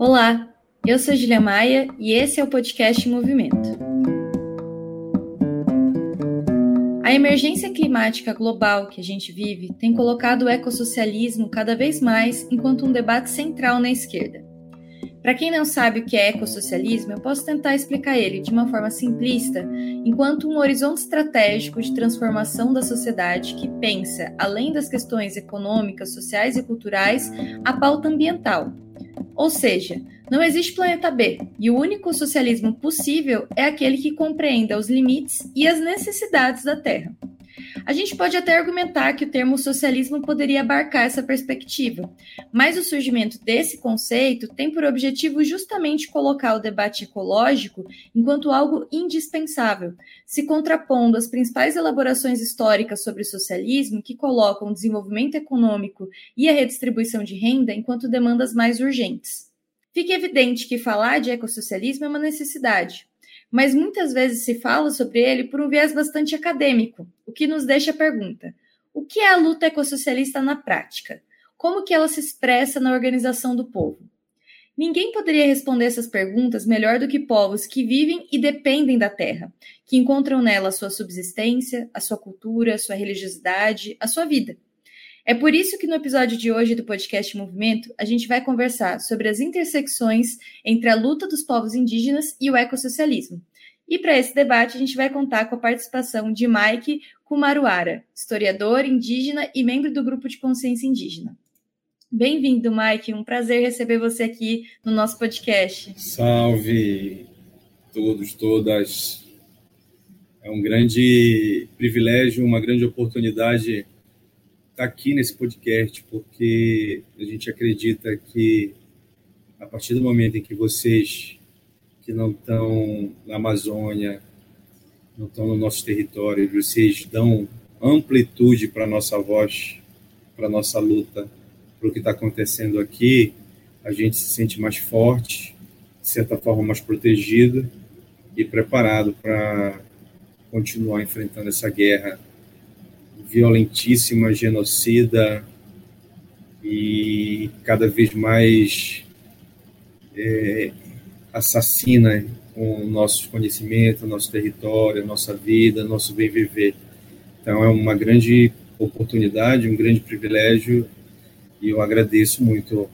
Olá, eu sou Julia Maia e esse é o podcast Movimento. A emergência climática global que a gente vive tem colocado o ecossocialismo cada vez mais enquanto um debate central na esquerda. Para quem não sabe o que é ecossocialismo, eu posso tentar explicar ele de uma forma simplista, enquanto um horizonte estratégico de transformação da sociedade que pensa, além das questões econômicas, sociais e culturais, a pauta ambiental. Ou seja, não existe planeta B, e o único socialismo possível é aquele que compreenda os limites e as necessidades da Terra. A gente pode até argumentar que o termo socialismo poderia abarcar essa perspectiva, mas o surgimento desse conceito tem por objetivo justamente colocar o debate ecológico enquanto algo indispensável, se contrapondo às principais elaborações históricas sobre o socialismo que colocam o desenvolvimento econômico e a redistribuição de renda enquanto demandas mais urgentes. Fica evidente que falar de ecossocialismo é uma necessidade, mas muitas vezes se fala sobre ele por um viés bastante acadêmico, o que nos deixa a pergunta: o que é a luta ecossocialista na prática? Como que ela se expressa na organização do povo? Ninguém poderia responder essas perguntas melhor do que povos que vivem e dependem da terra, que encontram nela a sua subsistência, a sua cultura, a sua religiosidade, a sua vida. É por isso que no episódio de hoje do podcast Movimento, a gente vai conversar sobre as intersecções entre a luta dos povos indígenas e o ecossocialismo. E para esse debate, a gente vai contar com a participação de Mike Kumaruara, historiador indígena e membro do grupo de consciência indígena. Bem-vindo, Mike. Um prazer receber você aqui no nosso podcast. Salve todos, todas. É um grande privilégio, uma grande oportunidade estar aqui nesse podcast, porque a gente acredita que a partir do momento em que vocês que não estão na Amazônia, não estão no nosso território, vocês dão amplitude para a nossa voz, para a nossa luta, para o que está acontecendo aqui, a gente se sente mais forte, de certa forma mais protegido e preparado para continuar enfrentando essa guerra violentíssima, genocida e cada vez mais é, assassina com nossos conhecimentos, nosso território, nossa vida, nosso bem viver. Então é uma grande oportunidade, um grande privilégio e eu agradeço muito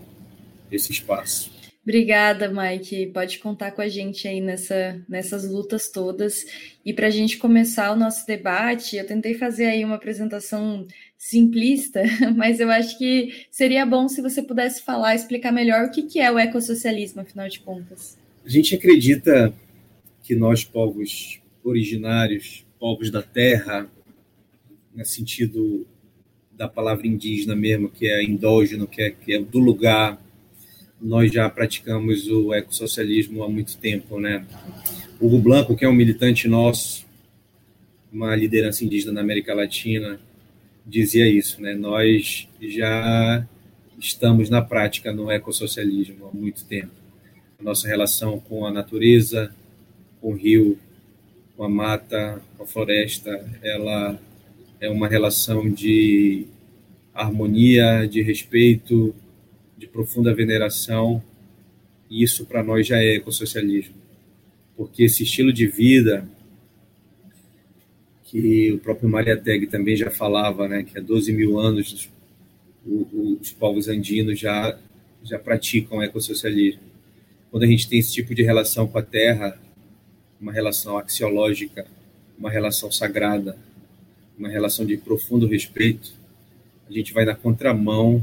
esse espaço. Obrigada, Mike. Pode contar com a gente aí nessa, nessas lutas todas. E para a gente começar o nosso debate, eu tentei fazer aí uma apresentação simplista, mas eu acho que seria bom se você pudesse falar, explicar melhor o que, que é o ecossocialismo, afinal de contas. A gente acredita que nós, povos originários, povos da terra, no sentido da palavra indígena mesmo, que é endógeno, que é, que é do lugar, nós já praticamos o ecossocialismo há muito tempo, né? Hugo Blanco, que é um militante nosso, uma liderança indígena na América Latina, dizia isso, né? Nós já estamos na prática no ecossocialismo há muito tempo. A nossa relação com a natureza, com o rio, com a mata, com a floresta, ela é uma relação de harmonia, de respeito, de profunda veneração, e isso para nós já é ecossocialismo. Porque esse estilo de vida que o próprio Mariateg também já falava, né, que há 12 mil anos os, os povos andinos já, já praticam ecossocialismo. Quando a gente tem esse tipo de relação com a terra, uma relação axiológica, uma relação sagrada, uma relação de profundo respeito, a gente vai na contramão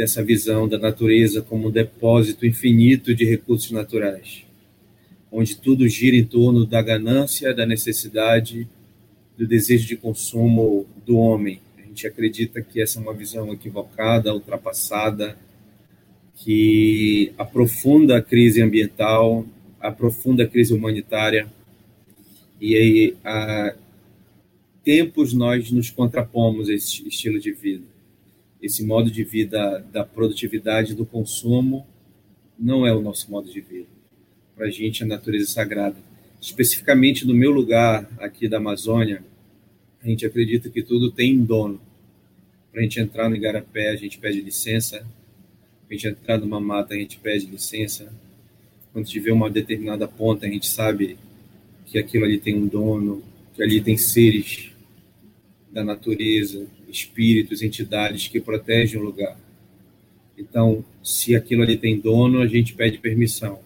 dessa visão da natureza como um depósito infinito de recursos naturais, onde tudo gira em torno da ganância, da necessidade, do desejo de consumo do homem. A gente acredita que essa é uma visão equivocada, ultrapassada, que aprofunda a crise ambiental, aprofunda a crise humanitária, e aí, há tempos nós nos contrapomos a esse estilo de vida esse modo de vida da produtividade do consumo não é o nosso modo de vida. Para a gente, a natureza é sagrada. Especificamente no meu lugar aqui da Amazônia, a gente acredita que tudo tem dono. Para a gente entrar no Igarapé, a gente pede licença. a gente entrar numa mata, a gente pede licença. Quando tiver uma determinada ponta, a gente sabe que aquilo ali tem um dono, que ali tem seres da natureza, espíritos, entidades que protegem o lugar. Então, se aquilo ali tem dono, a gente pede permissão.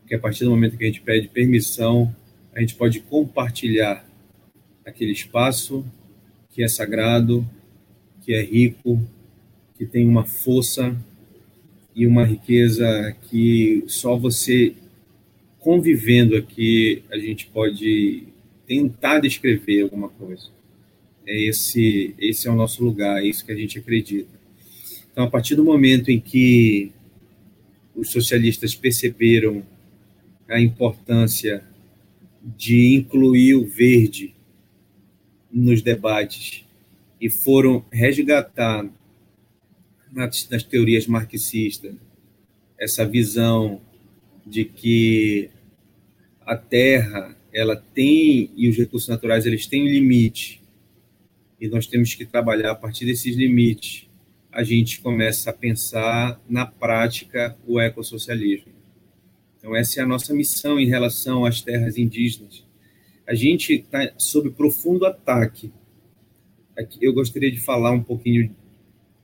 Porque a partir do momento que a gente pede permissão, a gente pode compartilhar aquele espaço que é sagrado, que é rico, que tem uma força e uma riqueza que só você convivendo aqui a gente pode tentar descrever alguma coisa. É esse, esse é o nosso lugar, é isso que a gente acredita. Então, a partir do momento em que os socialistas perceberam a importância de incluir o verde nos debates e foram resgatar nas, nas teorias marxistas essa visão de que a terra ela tem e os recursos naturais eles têm um limite e nós temos que trabalhar a partir desses limites a gente começa a pensar na prática o ecossocialismo então essa é a nossa missão em relação às terras indígenas a gente está sob profundo ataque eu gostaria de falar um pouquinho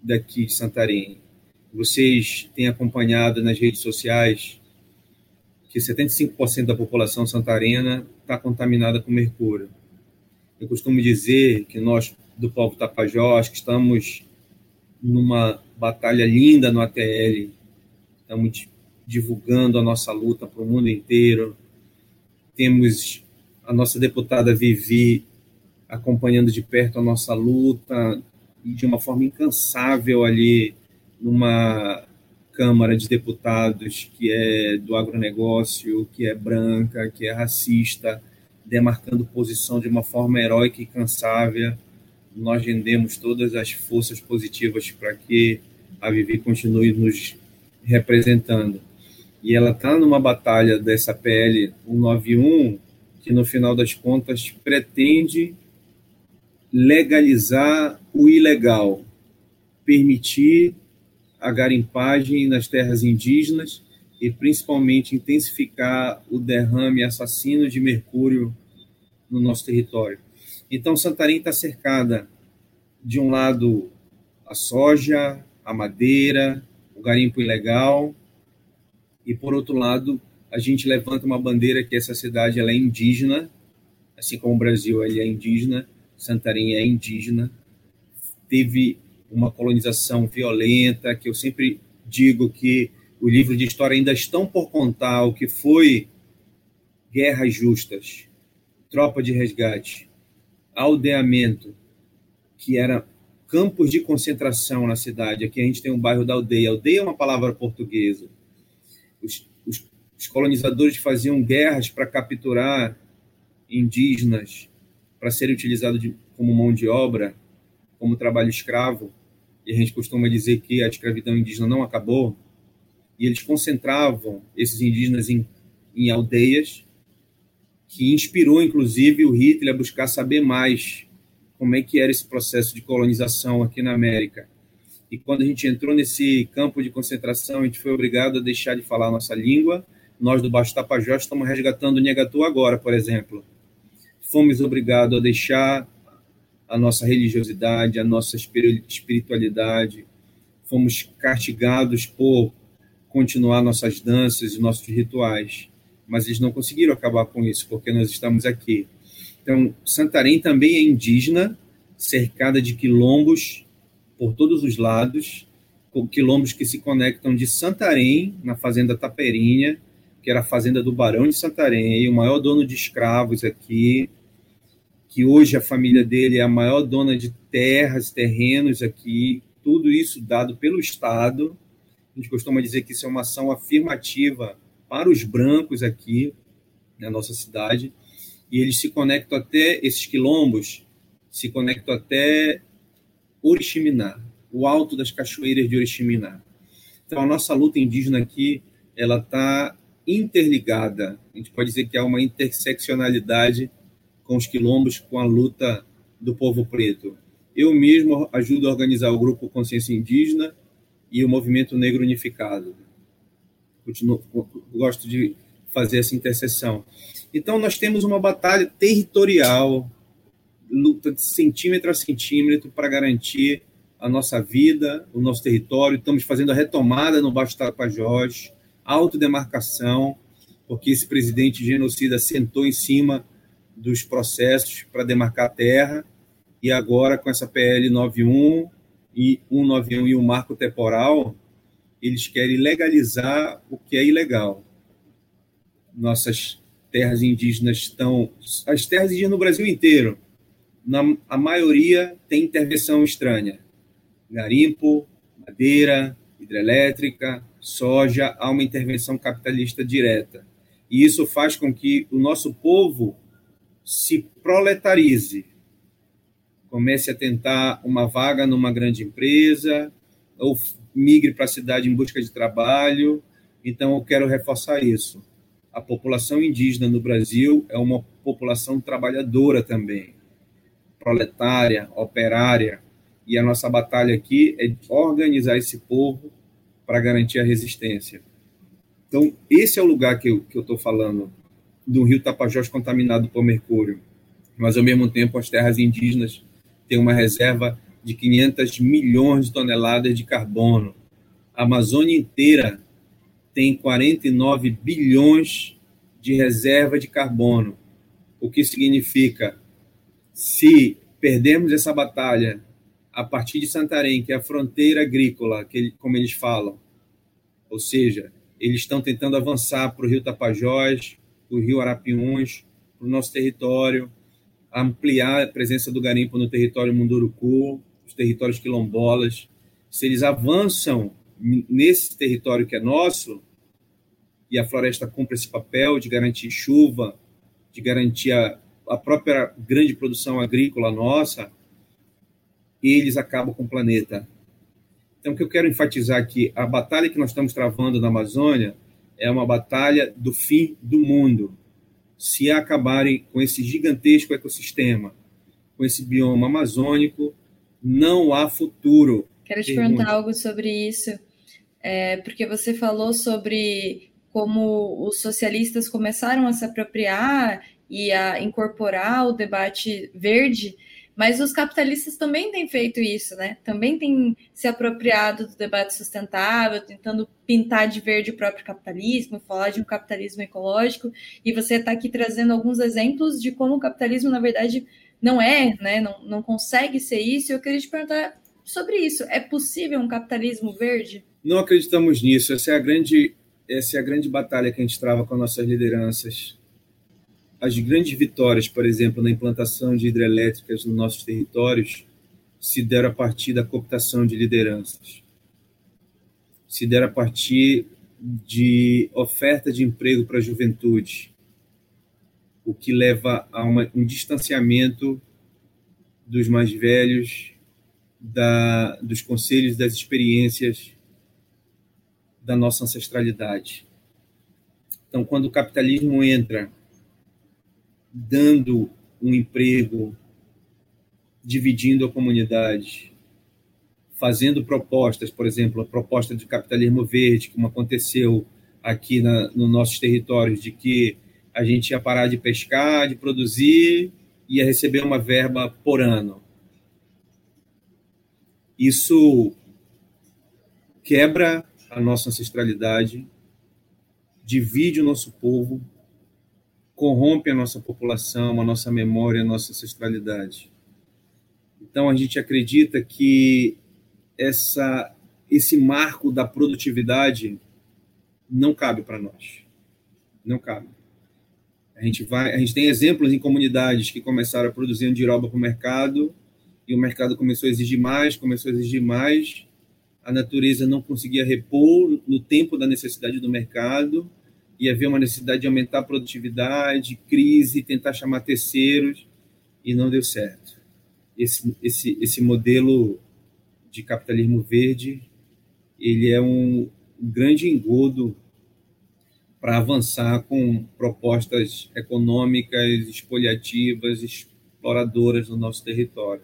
daqui de Santarém. Vocês têm acompanhado nas redes sociais que 75% da população santarena está contaminada com mercúrio. Eu costumo dizer que nós, do povo Tapajós, que estamos numa batalha linda no ATL, estamos divulgando a nossa luta para o mundo inteiro. Temos a nossa deputada Vivi acompanhando de perto a nossa luta, de uma forma incansável ali numa Câmara de Deputados que é do agronegócio, que é branca, que é racista, demarcando posição de uma forma heróica e cansável. Nós rendemos todas as forças positivas para que a Vivi continue nos representando. E ela está numa batalha dessa PL 191, que no final das contas pretende legalizar o ilegal, permitir a garimpagem nas terras indígenas e principalmente intensificar o derrame assassino de mercúrio no nosso território. Então, Santarém está cercada de um lado a soja, a madeira, o garimpo ilegal, e por outro lado a gente levanta uma bandeira que essa cidade ela é indígena, assim como o Brasil ele é indígena, Santarém é indígena, teve uma colonização violenta, que eu sempre digo que o livro de história ainda estão por contar o que foi guerras justas, tropa de resgate, aldeamento, que era campos de concentração na cidade. Aqui a gente tem um bairro da aldeia. Aldeia é uma palavra portuguesa. Os, os, os colonizadores faziam guerras para capturar indígenas, para serem utilizados como mão de obra, como trabalho escravo, e a gente costuma dizer que a escravidão indígena não acabou, e eles concentravam esses indígenas em, em aldeias, que inspirou, inclusive, o Hitler a buscar saber mais como é que era esse processo de colonização aqui na América. E quando a gente entrou nesse campo de concentração, a gente foi obrigado a deixar de falar a nossa língua. Nós do Baixo Tapajós estamos resgatando o Negatu agora, por exemplo fomos obrigados a deixar a nossa religiosidade, a nossa espiritualidade, fomos castigados por continuar nossas danças e nossos rituais, mas eles não conseguiram acabar com isso, porque nós estamos aqui. Então, Santarém também é indígena, cercada de quilombos por todos os lados, quilombos que se conectam de Santarém, na fazenda Taperinha, que era a fazenda do Barão de Santarém, o maior dono de escravos aqui, que hoje a família dele é a maior dona de terras, terrenos aqui, tudo isso dado pelo Estado. A gente costuma dizer que isso é uma ação afirmativa para os brancos aqui na nossa cidade. E eles se conectam até, esses quilombos, se conectam até Oriximiná, o alto das cachoeiras de Oriximiná. Então, a nossa luta indígena aqui, ela está interligada. A gente pode dizer que há uma interseccionalidade com os quilombos, com a luta do povo preto. Eu mesmo ajudo a organizar o grupo Consciência Indígena, e o movimento negro unificado. Continuo, gosto de fazer essa interseção. Então, nós temos uma batalha territorial, luta de centímetro a centímetro para garantir a nossa vida, o nosso território. Estamos fazendo a retomada no Baixo Tapajós, autodemarcação, porque esse presidente genocida sentou em cima dos processos para demarcar a terra, e agora com essa PL 91 e 191 e o marco temporal, eles querem legalizar o que é ilegal. Nossas terras indígenas estão. As terras indígenas no Brasil inteiro, na, a maioria tem intervenção estranha. Garimpo, madeira, hidrelétrica, soja, há uma intervenção capitalista direta. E isso faz com que o nosso povo se proletarize, comece a tentar uma vaga numa grande empresa, ou migre para a cidade em busca de trabalho. Então, eu quero reforçar isso. A população indígena no Brasil é uma população trabalhadora também, proletária, operária, e a nossa batalha aqui é organizar esse povo para garantir a resistência. Então, esse é o lugar que eu estou falando, do rio Tapajós contaminado por mercúrio. Mas, ao mesmo tempo, as terras indígenas têm uma reserva de 500 milhões de toneladas de carbono. A Amazônia inteira tem 49 bilhões de reserva de carbono. O que significa, se perdermos essa batalha a partir de Santarém, que é a fronteira agrícola, que, como eles falam, ou seja, eles estão tentando avançar para o Rio Tapajós, para o Rio Arapiuns, para o nosso território, ampliar a presença do garimpo no território Munduruku, os territórios quilombolas. Se eles avançam nesse território que é nosso, e a floresta cumpre esse papel de garantir chuva, de garantir a, a própria grande produção agrícola nossa, eles acabam com o planeta. Então, o que eu quero enfatizar aqui, a batalha que nós estamos travando na Amazônia é uma batalha do fim do mundo. Se acabarem com esse gigantesco ecossistema, com esse bioma amazônico, não há futuro. Quero te perguntar algo sobre isso, é, porque você falou sobre como os socialistas começaram a se apropriar e a incorporar o debate verde, mas os capitalistas também têm feito isso, né? Também têm se apropriado do debate sustentável, tentando pintar de verde o próprio capitalismo, falar de um capitalismo ecológico. E você está aqui trazendo alguns exemplos de como o capitalismo, na verdade, não é, né? Não, não consegue ser isso. Eu queria te perguntar sobre isso. É possível um capitalismo verde? Não acreditamos nisso. Essa é a grande, essa é a grande batalha que a gente trava com nossas lideranças as grandes vitórias, por exemplo, na implantação de hidrelétricas nos nossos territórios, se deram a partir da cooptação de lideranças, se deram a partir de oferta de emprego para a juventude, o que leva a uma, um distanciamento dos mais velhos, da, dos conselhos, das experiências da nossa ancestralidade. Então, quando o capitalismo entra dando um emprego, dividindo a comunidade, fazendo propostas, por exemplo, a proposta de capitalismo verde, como aconteceu aqui na, nos nossos territórios, de que a gente ia parar de pescar, de produzir, ia receber uma verba por ano. Isso quebra a nossa ancestralidade, divide o nosso povo, corrompe a nossa população, a nossa memória, a nossa ancestralidade. Então a gente acredita que essa esse marco da produtividade não cabe para nós. Não cabe. A gente vai, a gente tem exemplos em comunidades que começaram a produzir andiroba para o mercado e o mercado começou a exigir mais, começou a exigir mais. A natureza não conseguia repor no tempo da necessidade do mercado ia haver uma necessidade de aumentar a produtividade, crise, tentar chamar terceiros, e não deu certo. Esse, esse, esse modelo de capitalismo verde, ele é um grande engodo para avançar com propostas econômicas expoliativas, exploradoras no nosso território.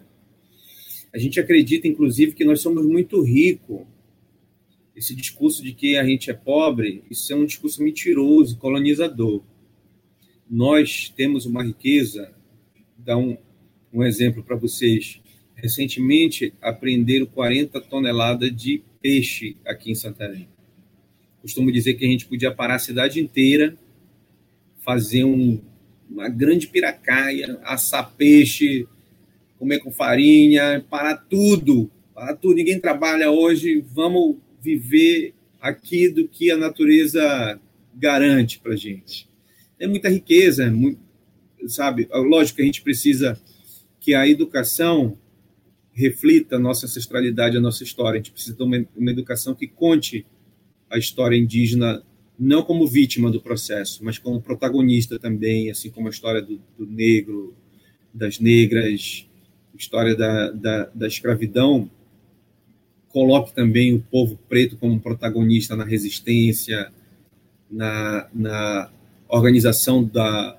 A gente acredita, inclusive, que nós somos muito ricos Esse discurso de que a gente é pobre, isso é um discurso mentiroso, colonizador. Nós temos uma riqueza, dá um, um exemplo para vocês. Recentemente, apreenderam 40 toneladas de peixe aqui em Santarém. Costumo dizer que a gente podia parar a cidade inteira, fazer um, uma grande piracaia, assar peixe, comer com farinha, parar tudo, parar tudo. Ninguém trabalha hoje, vamos viver aqui do que a natureza garante para gente. É muita riqueza, é muito, sabe? Lógico que a gente precisa que a educação reflita a nossa ancestralidade, a nossa história. A gente precisa de uma, uma educação que conte a história indígena não como vítima do processo, mas como protagonista também, assim como a história do, do negro, das negras, história da, da, da escravidão, coloque também o povo preto como protagonista na resistência, na, na organização da,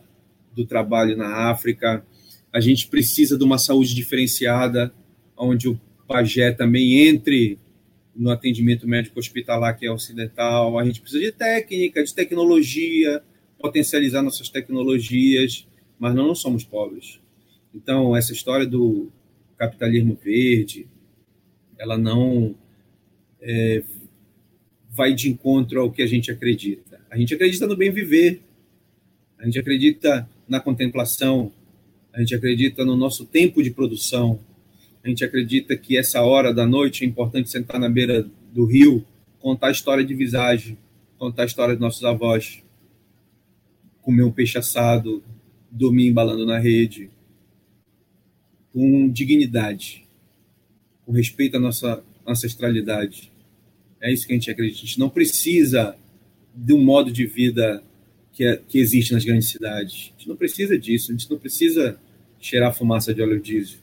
do trabalho na África. A gente precisa de uma saúde diferenciada, onde o pajé também entre no atendimento médico hospitalar que é ocidental. A gente precisa de técnica, de tecnologia, potencializar nossas tecnologias, mas não, não somos pobres. Então, essa história do capitalismo verde, ela não é, vai de encontro ao que a gente acredita. A gente acredita no bem viver, a gente acredita na contemplação, a gente acredita no nosso tempo de produção, a gente acredita que essa hora da noite é importante sentar na beira do rio, contar a história de visagem, contar a história dos nossos avós, comer um peixe assado, dormir embalando na rede, com dignidade com respeito à nossa ancestralidade. É isso que a gente acredita. A gente não precisa de um modo de vida que, é, que existe nas grandes cidades. A gente não precisa disso. A gente não precisa cheirar fumaça de óleo diesel.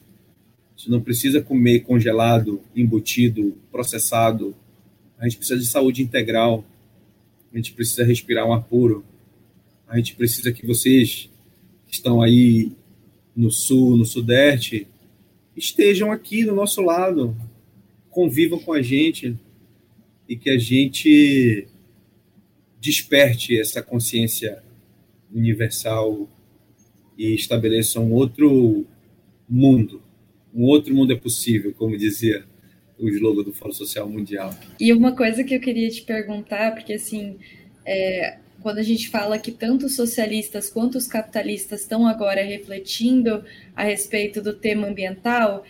Gente não precisa comer congelado, embutido, processado. A gente precisa de saúde integral. A gente precisa respirar um ar puro. A gente precisa que vocês que estão aí no sul, no sudeste, estejam aqui do nosso lado, convivam com a gente e que a gente desperte essa consciência universal e estabeleça um outro mundo. Um outro mundo é possível, como dizia o slogan do Fórum Social Mundial. E uma coisa que eu queria te perguntar, porque assim, é, quando a gente fala que tanto os socialistas quanto os capitalistas estão agora refletindo a respeito do tema ambiental,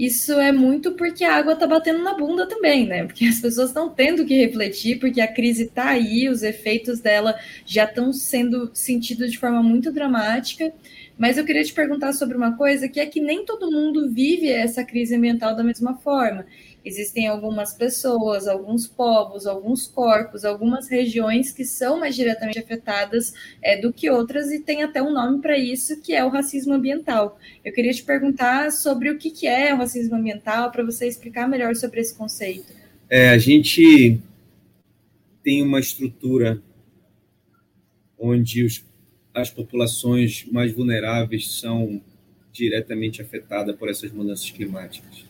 isso é muito porque a água está batendo na bunda também, né? Porque as pessoas estão tendo que refletir, porque a crise está aí, os efeitos dela já estão sendo sentidos de forma muito dramática. Mas eu queria te perguntar sobre uma coisa que é que nem todo mundo vive essa crise ambiental da mesma forma. Existem algumas pessoas, alguns povos, alguns corpos, algumas regiões que são mais diretamente afetadas é, do que outras e tem até um nome para isso, que é o racismo ambiental. Eu queria te perguntar sobre o que, que é o racismo ambiental, para você explicar melhor sobre esse conceito. É, a gente tem uma estrutura onde os, as populações mais vulneráveis são diretamente afetadas por essas mudanças climáticas.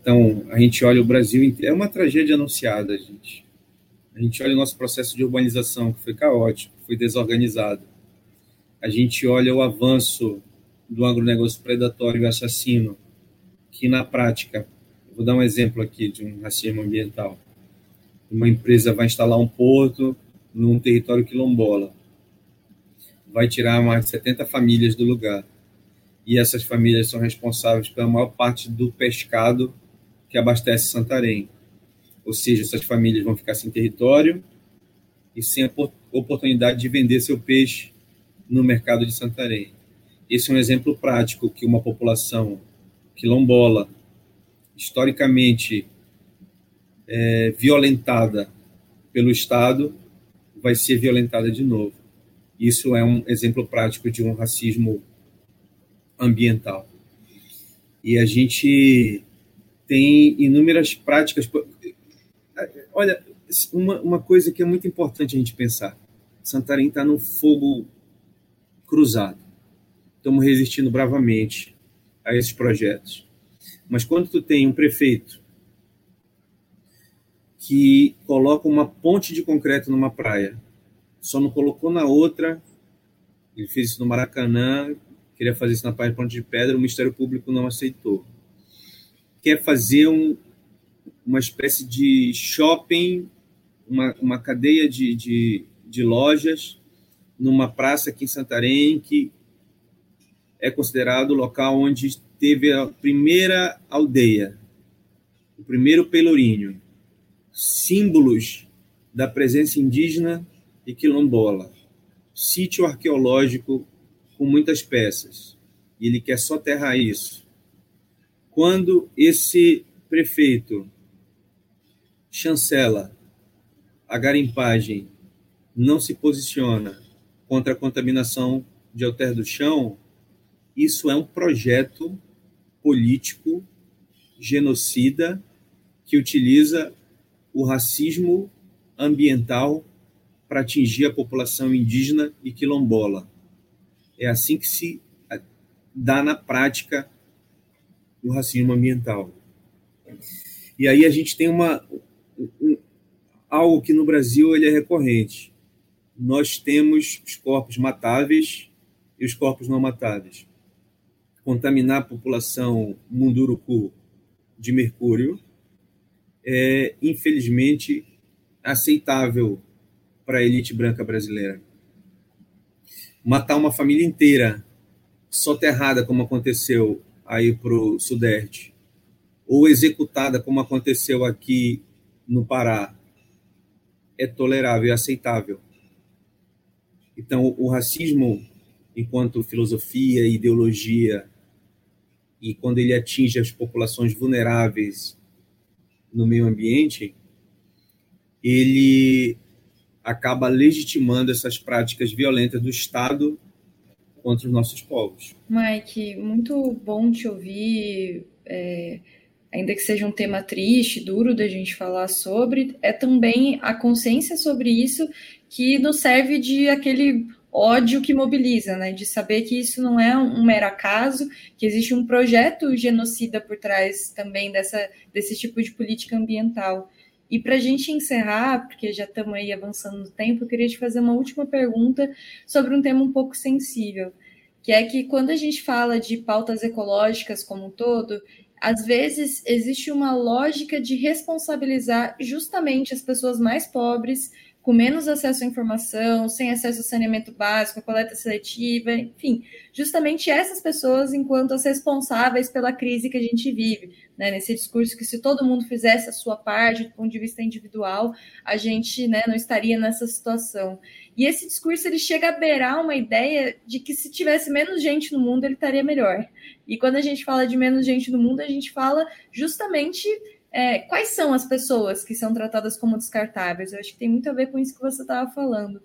Então, a gente olha o Brasil inteiro, é uma tragédia anunciada, gente. A gente olha o nosso processo de urbanização, que foi caótico, foi desorganizado. A gente olha o avanço do agronegócio predatório e assassino, que na prática, vou dar um exemplo aqui de um racismo ambiental. Uma empresa vai instalar um porto num território quilombola, vai tirar mais de 70 famílias do lugar. E essas famílias são responsáveis pela maior parte do pescado que abastece Santarém. Ou seja, essas famílias vão ficar sem território e sem a oportunidade de vender seu peixe no mercado de Santarém. Esse é um exemplo prático que uma população quilombola, historicamente é, violentada pelo Estado, vai ser violentada de novo. Isso é um exemplo prático de um racismo ambiental. E a gente tem inúmeras práticas. Olha, uma, uma coisa que é muito importante a gente pensar: Santarém está no fogo cruzado. Estamos resistindo bravamente a esses projetos. Mas quando tu tem um prefeito que coloca uma ponte de concreto numa praia. Só não colocou na outra. Ele fez isso no Maracanã, queria fazer isso na praia de Ponte de Pedra, o Ministério Público não aceitou. Quer fazer um, uma espécie de shopping, uma, uma cadeia de, de, de lojas numa praça aqui em Santarém, que é considerado o local onde teve a primeira aldeia, o primeiro pelourinho símbolos da presença indígena e quilombola. Sítio arqueológico com muitas peças. E ele quer soterrar isso. Quando esse prefeito chancela a garimpagem, não se posiciona contra a contaminação de alter do chão, isso é um projeto político genocida que utiliza o racismo ambiental para atingir a população indígena e quilombola. É assim que se dá na prática o racismo ambiental. E aí a gente tem uma um, algo que no Brasil ele é recorrente. Nós temos os corpos matáveis e os corpos não matáveis. Contaminar a população munduruku de mercúrio é, infelizmente, aceitável para a elite branca brasileira. Matar uma família inteira soterrada, como aconteceu aí para o Sudeste, ou executada, como aconteceu aqui no Pará, é tolerável e aceitável. Então, o racismo, enquanto filosofia ideologia, e quando ele atinge as populações vulneráveis no meio ambiente, ele acaba legitimando essas práticas violentas do Estado contra os nossos povos. Mike, muito bom te ouvir. É, ainda que seja um tema triste, duro da gente falar sobre, é também a consciência sobre isso que nos serve de aquele ódio que mobiliza, né? De saber que isso não é um mero acaso, que existe um projeto genocida por trás também dessa, desse tipo de política ambiental. E para a gente encerrar, porque já estamos aí avançando no tempo, eu queria te fazer uma última pergunta sobre um tema um pouco sensível, que é que quando a gente fala de pautas ecológicas como um todo, às vezes existe uma lógica de responsabilizar justamente as pessoas mais pobres com menos acesso à informação, sem acesso ao saneamento básico, à coleta seletiva, enfim, justamente essas pessoas enquanto as responsáveis pela crise que a gente vive, né, nesse discurso que se todo mundo fizesse a sua parte do ponto de vista individual, a gente né, não estaria nessa situação. E esse discurso ele chega a beirar uma ideia de que se tivesse menos gente no mundo, ele estaria melhor. E quando a gente fala de menos gente no mundo, a gente fala justamente é, quais são as pessoas que são tratadas como descartáveis? Eu acho que tem muito a ver com isso que você estava falando.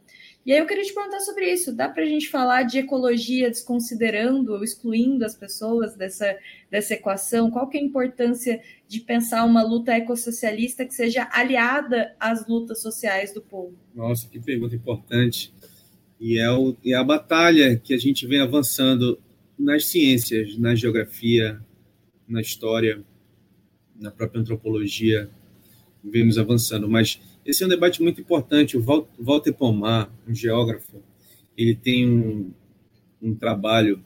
E aí eu queria te perguntar sobre isso. Dá para a gente falar de ecologia desconsiderando ou excluindo as pessoas dessa, dessa equação? Qual que é a importância de pensar uma luta ecossocialista que seja aliada às lutas sociais do povo? Nossa, que pergunta importante. E é, o, é a batalha que a gente vem avançando nas ciências, na geografia, na história, na própria antropologia, vemos avançando. Mas esse é um debate muito importante. O Walter Pomar, um geógrafo, ele tem um, um trabalho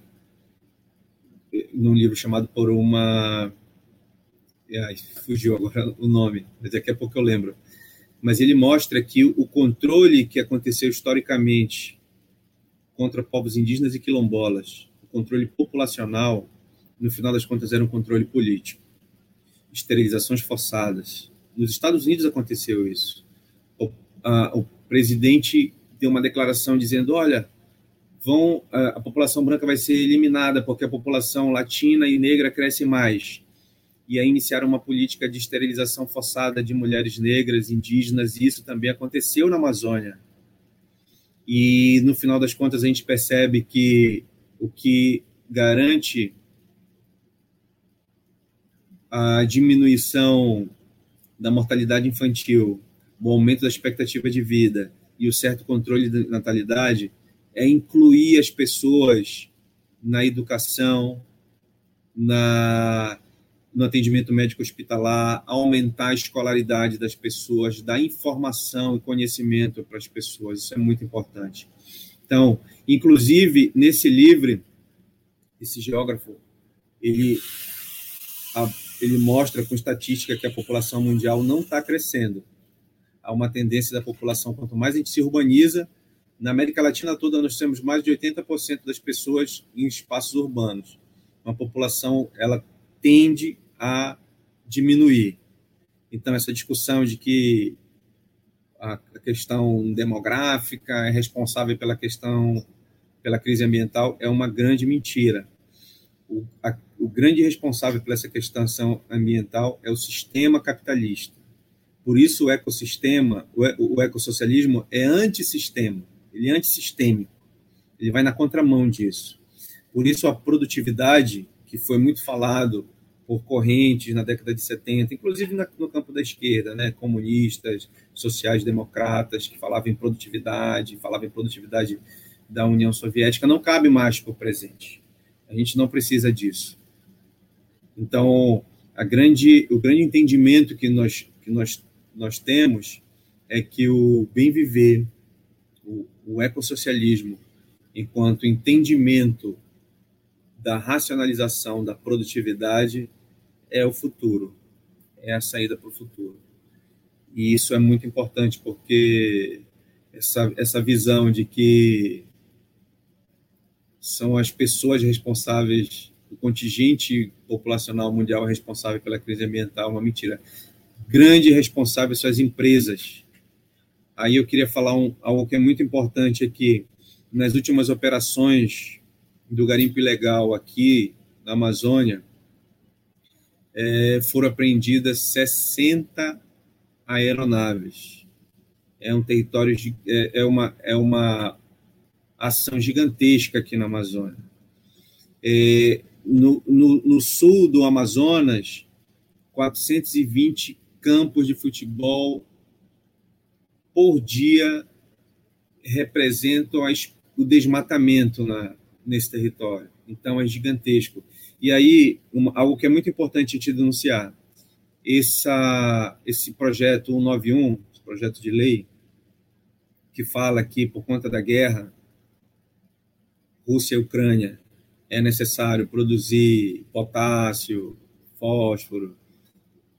num livro chamado Por uma. Ai, fugiu agora o nome, mas daqui a pouco eu lembro. Mas ele mostra que o controle que aconteceu historicamente contra povos indígenas e quilombolas, o controle populacional, no final das contas, era um controle político esterilizações forçadas. Nos Estados Unidos aconteceu isso. O, a, o presidente deu uma declaração dizendo: olha, vão, a, a, população branca vai ser eliminada porque a população latina e negra cresce mais. E aí iniciaram uma política de esterilização forçada de mulheres negras, indígenas, e isso também aconteceu na Amazônia. E no final das contas a gente percebe que o que garante a diminuição da mortalidade infantil, o aumento da expectativa de vida e o certo controle da natalidade é incluir as pessoas na educação, na no atendimento médico hospitalar, aumentar a escolaridade das pessoas, dar informação e conhecimento para as pessoas. Isso é muito importante. Então, inclusive, nesse livro, esse geógrafo, ele, ele mostra com estatística que a população mundial não está crescendo. Há uma tendência da população, quanto mais a gente se urbaniza, na América Latina toda nós temos mais de 80% das pessoas em espaços urbanos. Uma população, ela tende a diminuir. Então, essa discussão de que a questão demográfica é responsável pela questão, pela crise ambiental, é uma grande mentira. O, a, o grande responsável por essa questão ambiental é o sistema capitalista. Por isso, o ecossistema, o, ecossocialismo é antissistema, ele é antissistêmico, ele vai na contramão disso. Por isso, a produtividade, que foi muito falado por correntes na década de 70, inclusive no campo da esquerda, né, comunistas, sociais-democratas, que falavam em produtividade, falavam em produtividade da União Soviética, não cabe mais para o presente. A gente não precisa disso. Então, a grande, o grande entendimento que nós, que nós, nós temos é que o bem viver, o, o ecossocialismo, enquanto entendimento da racionalização da produtividade, é o futuro, é a saída para o futuro. E isso é muito importante porque essa, essa visão de que são as pessoas responsáveis, o contingente populacional mundial responsável pela crise ambiental, é uma mentira. Grande responsável são as empresas. Aí eu queria falar um, algo que é muito importante aqui. Nas últimas operações do garimpo ilegal aqui na Amazônia, é, foram apreendidas 60 aeronaves. É um território, é, é, uma, é uma ação gigantesca aqui na Amazônia. É, no, no, no sul do Amazonas, 420 campos de futebol por dia representam o desmatamento na, nesse território. Então, é gigantesco. E aí, uma, algo que é muito importante te denunciar, essa, esse projeto 191, esse projeto de lei, que fala que por conta da guerra, Rússia e Ucrânia, é necessário produzir potássio, fósforo,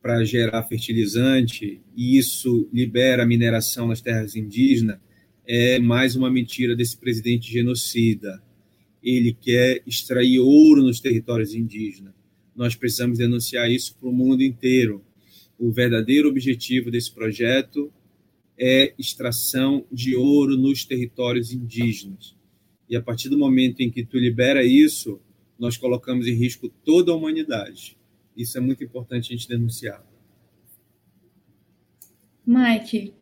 para gerar fertilizante, e isso libera mineração nas terras indígenas, é mais uma mentira desse presidente genocida ele quer extrair ouro nos territórios indígenas. Nós precisamos denunciar isso para o mundo inteiro. O verdadeiro objetivo desse projeto é extração de ouro nos territórios indígenas. E a partir do momento em que tu libera isso, nós colocamos em risco toda a humanidade. Isso é muito importante a gente denunciar. Mike,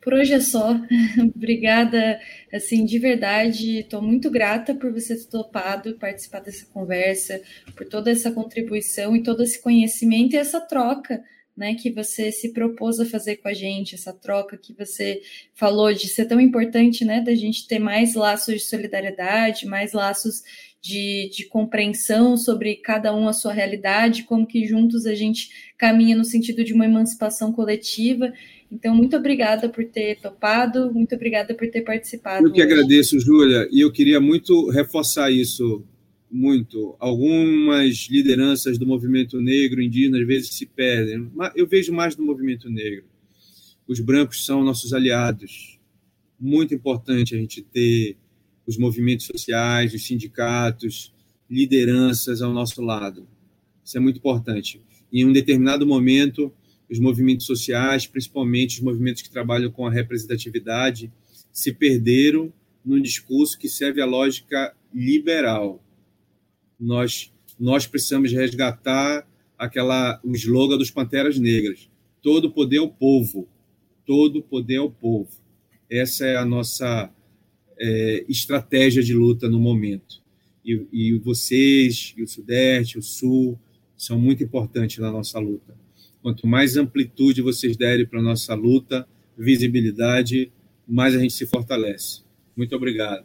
por hoje é só. Obrigada, assim, de verdade. Estou muito grata por você ter topado participar dessa conversa, por toda essa contribuição e todo esse conhecimento e essa troca. Né, que você se propôs a fazer com a gente, essa troca que você falou de ser tão importante, né, da gente ter mais laços de solidariedade, mais laços de, de compreensão sobre cada um a sua realidade, como que juntos a gente caminha no sentido de uma emancipação coletiva. Então, muito obrigada por ter topado, muito obrigada por ter participado. Eu que hoje. agradeço, Júlia, e eu queria muito reforçar isso muito. Algumas lideranças do movimento negro indígena às vezes se perdem. Eu vejo mais do movimento negro. Os brancos são nossos aliados. Muito importante a gente ter os movimentos sociais, os sindicatos, lideranças ao nosso lado. Isso é muito importante. Em um determinado momento, os movimentos sociais, principalmente os movimentos que trabalham com a representatividade, se perderam num discurso que serve à lógica liberal. Nós nós precisamos resgatar aquela o slogan dos Panteras Negras: todo poder ao povo, todo poder ao povo. Essa é a nossa é, estratégia de luta no momento. E, e vocês, e o Sudeste, o Sul, são muito importantes na nossa luta. Quanto mais amplitude vocês derem para a nossa luta, visibilidade, mais a gente se fortalece. Muito obrigado.